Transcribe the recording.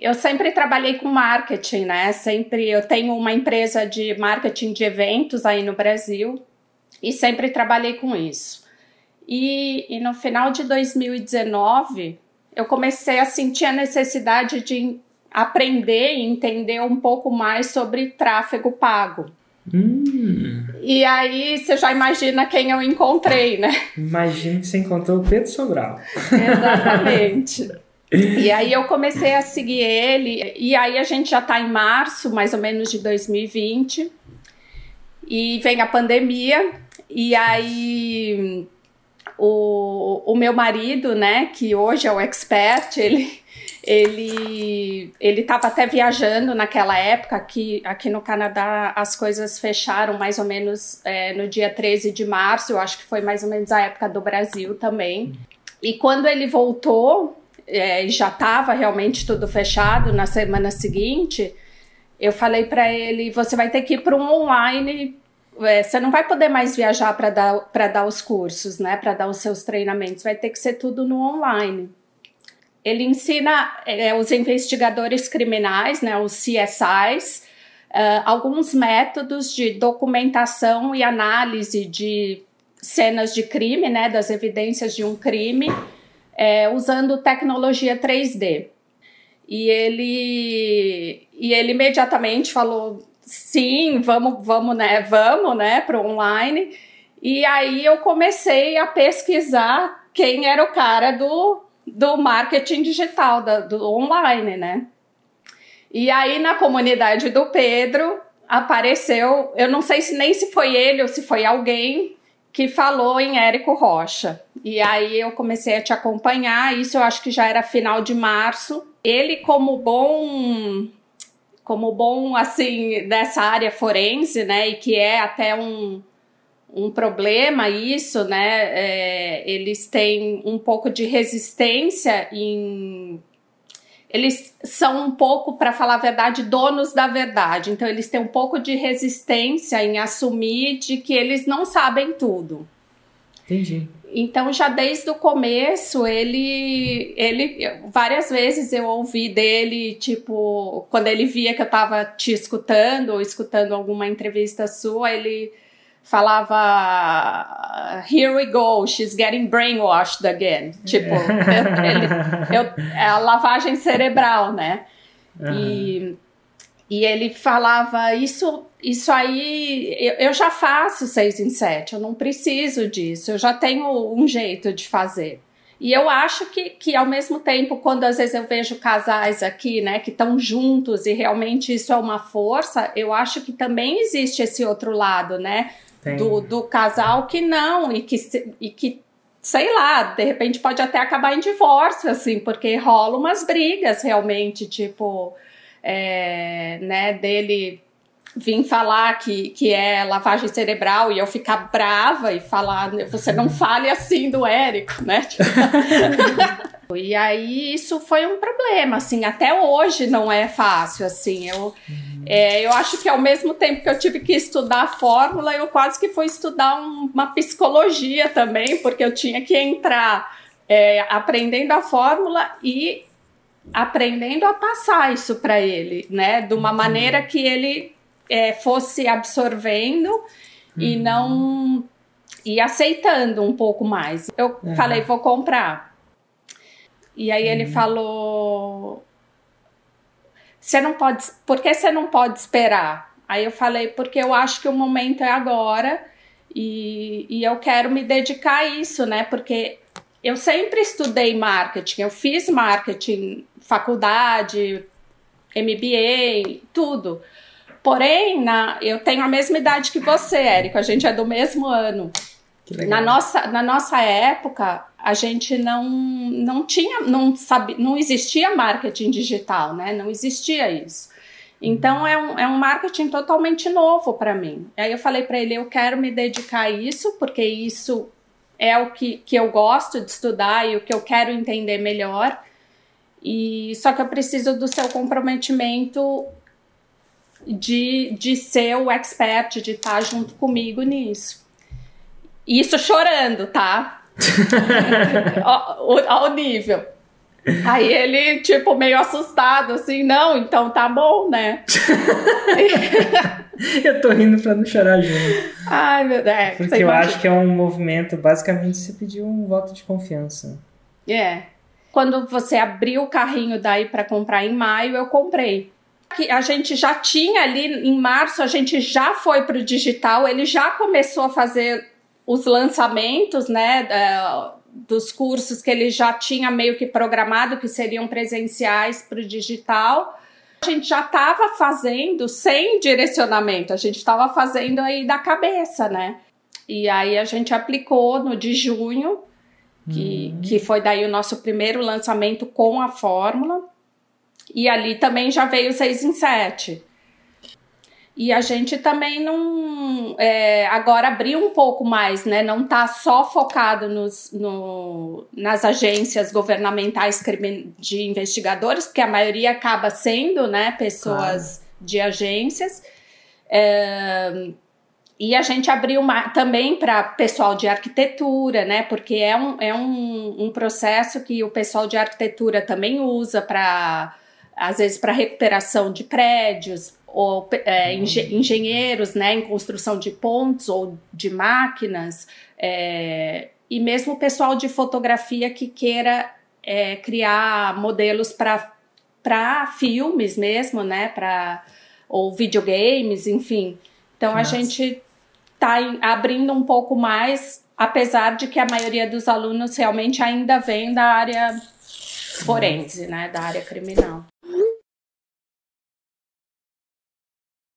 Eu sempre trabalhei com marketing, né? Sempre eu tenho uma empresa de marketing de eventos aí no Brasil e sempre trabalhei com isso. E, e no final de 2019 eu comecei a sentir a necessidade de aprender e entender um pouco mais sobre tráfego pago. Hum. E aí você já imagina quem eu encontrei, né? Imagina que você encontrou o Pedro Sobral. Exatamente. e aí eu comecei a seguir ele, e aí a gente já está em março, mais ou menos de 2020, e vem a pandemia, e aí o, o meu marido, né, que hoje é o expert, ele ele ele estava até viajando naquela época aqui, aqui no Canadá as coisas fecharam mais ou menos é, no dia 13 de março eu acho que foi mais ou menos a época do Brasil também. E quando ele voltou é, já estava realmente tudo fechado na semana seguinte eu falei para ele você vai ter que ir para um online é, você não vai poder mais viajar para dar dar os cursos né para dar os seus treinamentos vai ter que ser tudo no online. Ele ensina é, os investigadores criminais, né, os CSIs, uh, alguns métodos de documentação e análise de cenas de crime, né, das evidências de um crime, é, usando tecnologia 3D. E ele, e ele imediatamente falou: sim, vamos, vamos, né, vamos, né, para online. E aí eu comecei a pesquisar quem era o cara do do marketing digital, da, do online, né? E aí na comunidade do Pedro apareceu, eu não sei se nem se foi ele ou se foi alguém que falou em Érico Rocha. E aí eu comecei a te acompanhar, isso eu acho que já era final de março. Ele como bom como bom assim dessa área forense, né, e que é até um um problema isso, né? É, eles têm um pouco de resistência em. Eles são um pouco, para falar a verdade, donos da verdade. Então, eles têm um pouco de resistência em assumir de que eles não sabem tudo. Entendi. Então, já desde o começo, ele, ele. Várias vezes eu ouvi dele, tipo, quando ele via que eu estava te escutando ou escutando alguma entrevista sua, ele falava Here we go, she's getting brainwashed again. Tipo, ele, eu, é a lavagem cerebral, né? Uhum. E, e ele falava: Isso, isso aí, eu, eu já faço seis em sete, eu não preciso disso, eu já tenho um jeito de fazer. E eu acho que, que ao mesmo tempo, quando às vezes eu vejo casais aqui, né, que estão juntos e realmente isso é uma força, eu acho que também existe esse outro lado, né? Do, do casal que não, e que, e que, sei lá, de repente pode até acabar em divórcio, assim, porque rola umas brigas realmente, tipo, é, né, dele vir falar que, que é lavagem cerebral e eu ficar brava e falar, você não fale assim do Érico, né? e aí isso foi um problema, assim, até hoje não é fácil, assim, eu. É, eu acho que ao mesmo tempo que eu tive que estudar a fórmula, eu quase que fui estudar um, uma psicologia também, porque eu tinha que entrar é, aprendendo a fórmula e aprendendo a passar isso para ele, né, de uma maneira que ele é, fosse absorvendo uhum. e não e aceitando um pouco mais. Eu uhum. falei, vou comprar. E aí uhum. ele falou: Você não pode. Por que você não pode esperar? Aí eu falei, porque eu acho que o momento é agora e, e eu quero me dedicar a isso, né? Porque eu sempre estudei marketing, eu fiz marketing, faculdade, MBA, tudo. Porém, na, eu tenho a mesma idade que você, Érico, a gente é do mesmo ano. Na nossa, na nossa época, a gente não, não tinha, não sabe, não existia marketing digital, né? Não existia isso. Então é um, é um marketing totalmente novo para mim. Aí eu falei para ele, eu quero me dedicar a isso, porque isso é o que, que eu gosto de estudar e o que eu quero entender melhor. E só que eu preciso do seu comprometimento de, de ser o expert, de estar junto comigo nisso. Isso chorando, tá? Ao, ao nível. Aí ele, tipo, meio assustado, assim, não, então tá bom, né? eu tô rindo pra não chorar junto. Ai, meu Deus. É, Porque eu imagina. acho que é um movimento, basicamente, você pediu um voto de confiança. É. Quando você abriu o carrinho daí para comprar em maio, eu comprei. A gente já tinha ali em março, a gente já foi pro digital, ele já começou a fazer os lançamentos, né? dos cursos que ele já tinha meio que programado que seriam presenciais para o digital. A gente já estava fazendo sem direcionamento, a gente estava fazendo aí da cabeça, né? E aí a gente aplicou no de junho, que, uhum. que foi daí o nosso primeiro lançamento com a fórmula. E ali também já veio 6 em 7. E a gente também não. É, agora abriu um pouco mais, né? Não está só focado nos, no, nas agências governamentais de investigadores, porque a maioria acaba sendo, né, pessoas claro. de agências. É, e a gente abriu uma, também para pessoal de arquitetura, né? Porque é, um, é um, um processo que o pessoal de arquitetura também usa para, às vezes, para recuperação de prédios, ou é, engenheiros né, em construção de pontes ou de máquinas, é, e mesmo o pessoal de fotografia que queira é, criar modelos para filmes mesmo, né, pra, ou videogames, enfim. Então Nossa. a gente está abrindo um pouco mais, apesar de que a maioria dos alunos realmente ainda vem da área forense, né, da área criminal.